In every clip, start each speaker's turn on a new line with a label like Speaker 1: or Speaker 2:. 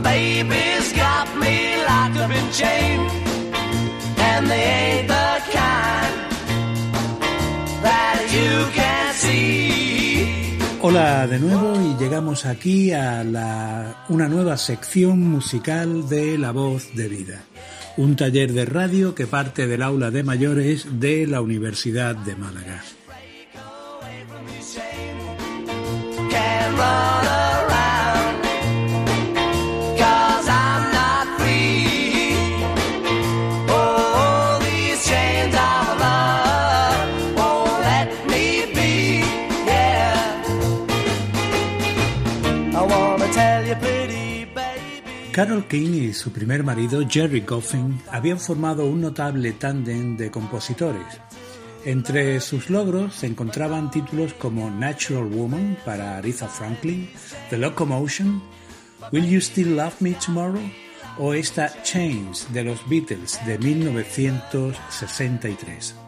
Speaker 1: Baby's got me locked up in chains, and they ain't the kind that you can see.
Speaker 2: Hola de nuevo y llegamos aquí a la, una nueva sección musical de La Voz de Vida, un taller de radio que parte del aula de mayores de la Universidad de Málaga.
Speaker 1: Can run
Speaker 2: Carol King y su primer marido, Jerry Goffin, habían formado un notable tándem de compositores. Entre sus logros se encontraban títulos como Natural Woman para Aretha Franklin, The Locomotion, Will You Still Love Me Tomorrow o esta Chains de los Beatles de 1963.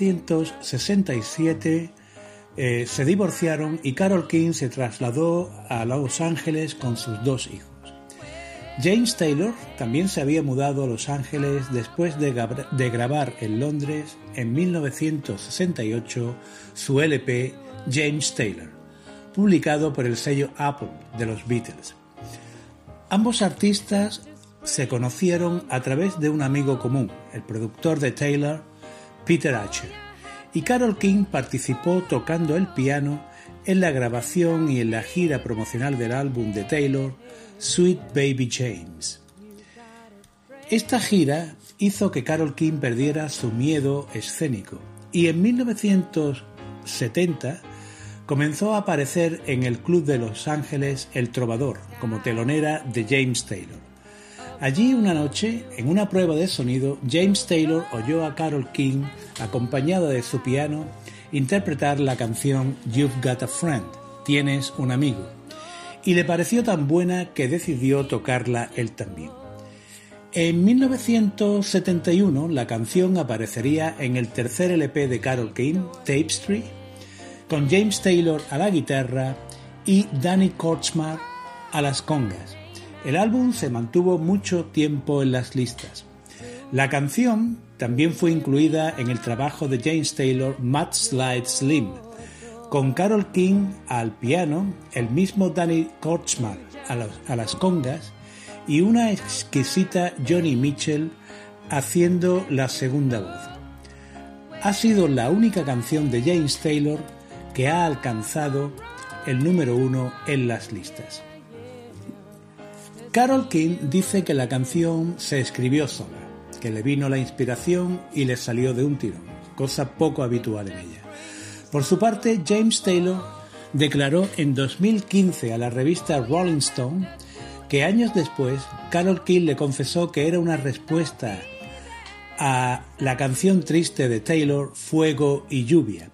Speaker 2: 1967 eh, se divorciaron y Carol King se trasladó a Los Ángeles con sus dos hijos. James Taylor también se había mudado a Los Ángeles después de, de grabar en Londres en 1968 su LP James Taylor, publicado por el sello Apple de los Beatles. Ambos artistas se conocieron a través de un amigo común, el productor de Taylor, Peter Asher, y Carol King participó tocando el piano en la grabación y en la gira promocional del álbum de Taylor, Sweet Baby James. Esta gira hizo que Carol King perdiera su miedo escénico y en 1970 comenzó a aparecer en el Club de Los Ángeles El Trovador como telonera de James Taylor. Allí una noche, en una prueba de sonido, James Taylor oyó a Carol King, acompañada de su piano, interpretar la canción You've Got a Friend, Tienes un amigo, y le pareció tan buena que decidió tocarla él también. En 1971 la canción aparecería en el tercer LP de Carol King, Tapestry, con James Taylor a la guitarra y Danny Kortzmar a las congas. El álbum se mantuvo mucho tiempo en las listas. La canción también fue incluida en el trabajo de James Taylor Mud Slide Slim, con Carol King al piano, el mismo Danny los- a las congas y una exquisita Johnny Mitchell haciendo la segunda voz. Ha sido la única canción de James Taylor que ha alcanzado el número uno en las listas. Carol King dice que la canción se escribió sola, que le vino la inspiración y le salió de un tirón, cosa poco habitual en ella. Por su parte, James Taylor declaró en 2015 a la revista Rolling Stone que años después Carol King le confesó que era una respuesta a la canción triste de Taylor, Fuego y Lluvia,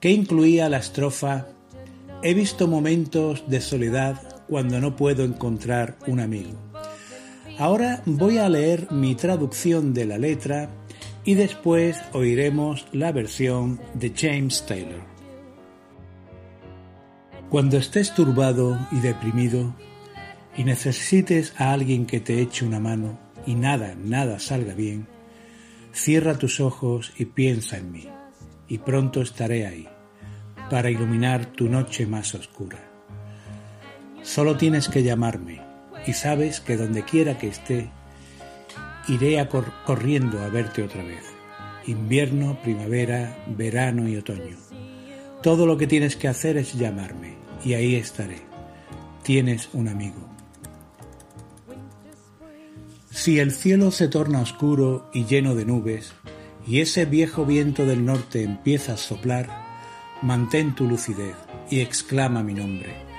Speaker 2: que incluía la estrofa He visto momentos de soledad cuando no puedo encontrar un amigo. Ahora voy a leer mi traducción de la letra y después oiremos la versión de James Taylor. Cuando estés turbado y deprimido y necesites a alguien que te eche una mano y nada, nada salga bien, cierra tus ojos y piensa en mí, y pronto estaré ahí para iluminar tu noche más oscura. Solo tienes que llamarme y sabes que donde quiera que esté, iré corriendo a verte otra vez. Invierno, primavera, verano y otoño. Todo lo que tienes que hacer es llamarme y ahí estaré. Tienes un amigo. Si el cielo se torna oscuro y lleno de nubes, y ese viejo viento del norte empieza a soplar, mantén tu lucidez y exclama mi nombre.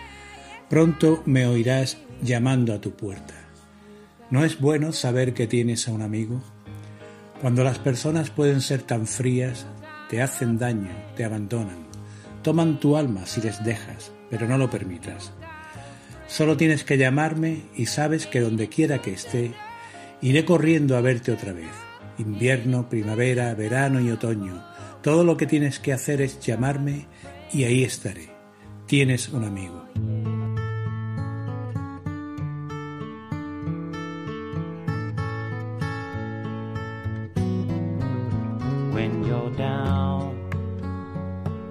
Speaker 2: Pronto me oirás llamando a tu puerta. ¿No es bueno saber que tienes a un amigo? Cuando las personas pueden ser tan frías, te hacen daño, te abandonan, toman tu alma si les dejas, pero no lo permitas. Solo tienes que llamarme y sabes que donde quiera que esté, iré corriendo a verte otra vez. Invierno, primavera, verano y otoño. Todo lo que tienes que hacer es llamarme y ahí estaré. Tienes un amigo.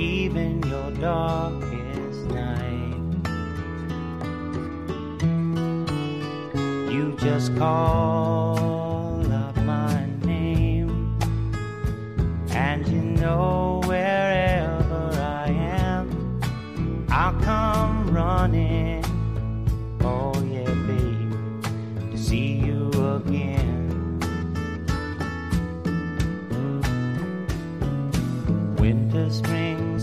Speaker 3: even your darkest night. You just call up my name, and you know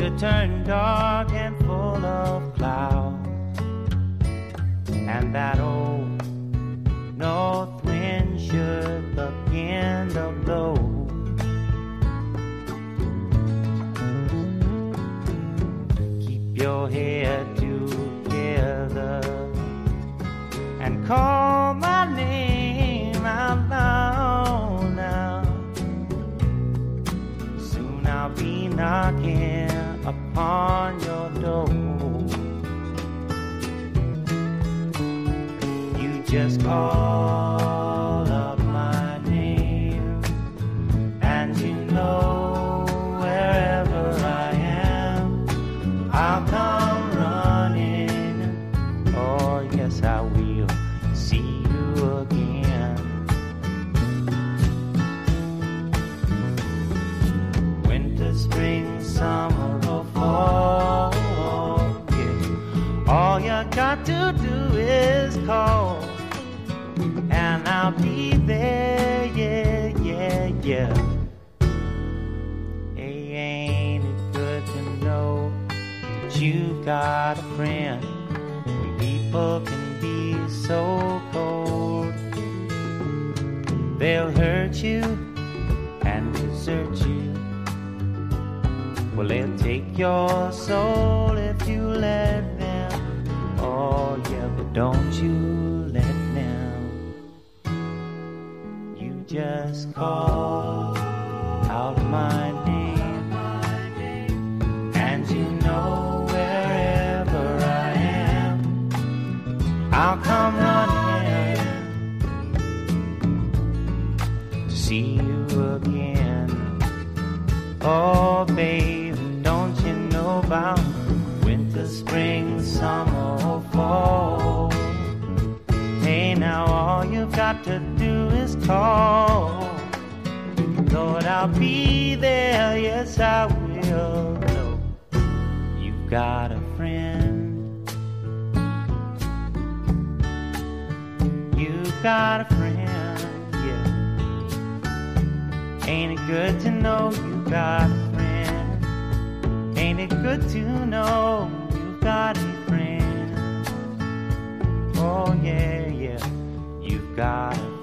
Speaker 3: should turn dark and full of clouds, and that old north wind should begin to blow. Keep your head together and call my name out loud now. Soon I'll be knocking upon your door. You just call and I'll be there. Yeah, yeah, yeah. Hey, ain't it good to know that you got a friend? People can be so cold, they'll hurt you and desert you. Well, they'll take your soul if you let them. Oh, yeah, but don't you just call out my name, and you know wherever I am, I'll come running to see you again. Oh, babe, don't you know about winter, spring, summer, fall? Hey, now all you've got to do is call. Lord, I'll be there, yes, I will. Know you've got a friend. You you've got a friend, yeah. Ain't it good to know you've got a friend? Ain't it good to know you've got a friend? Oh, yeah, yeah, you've got a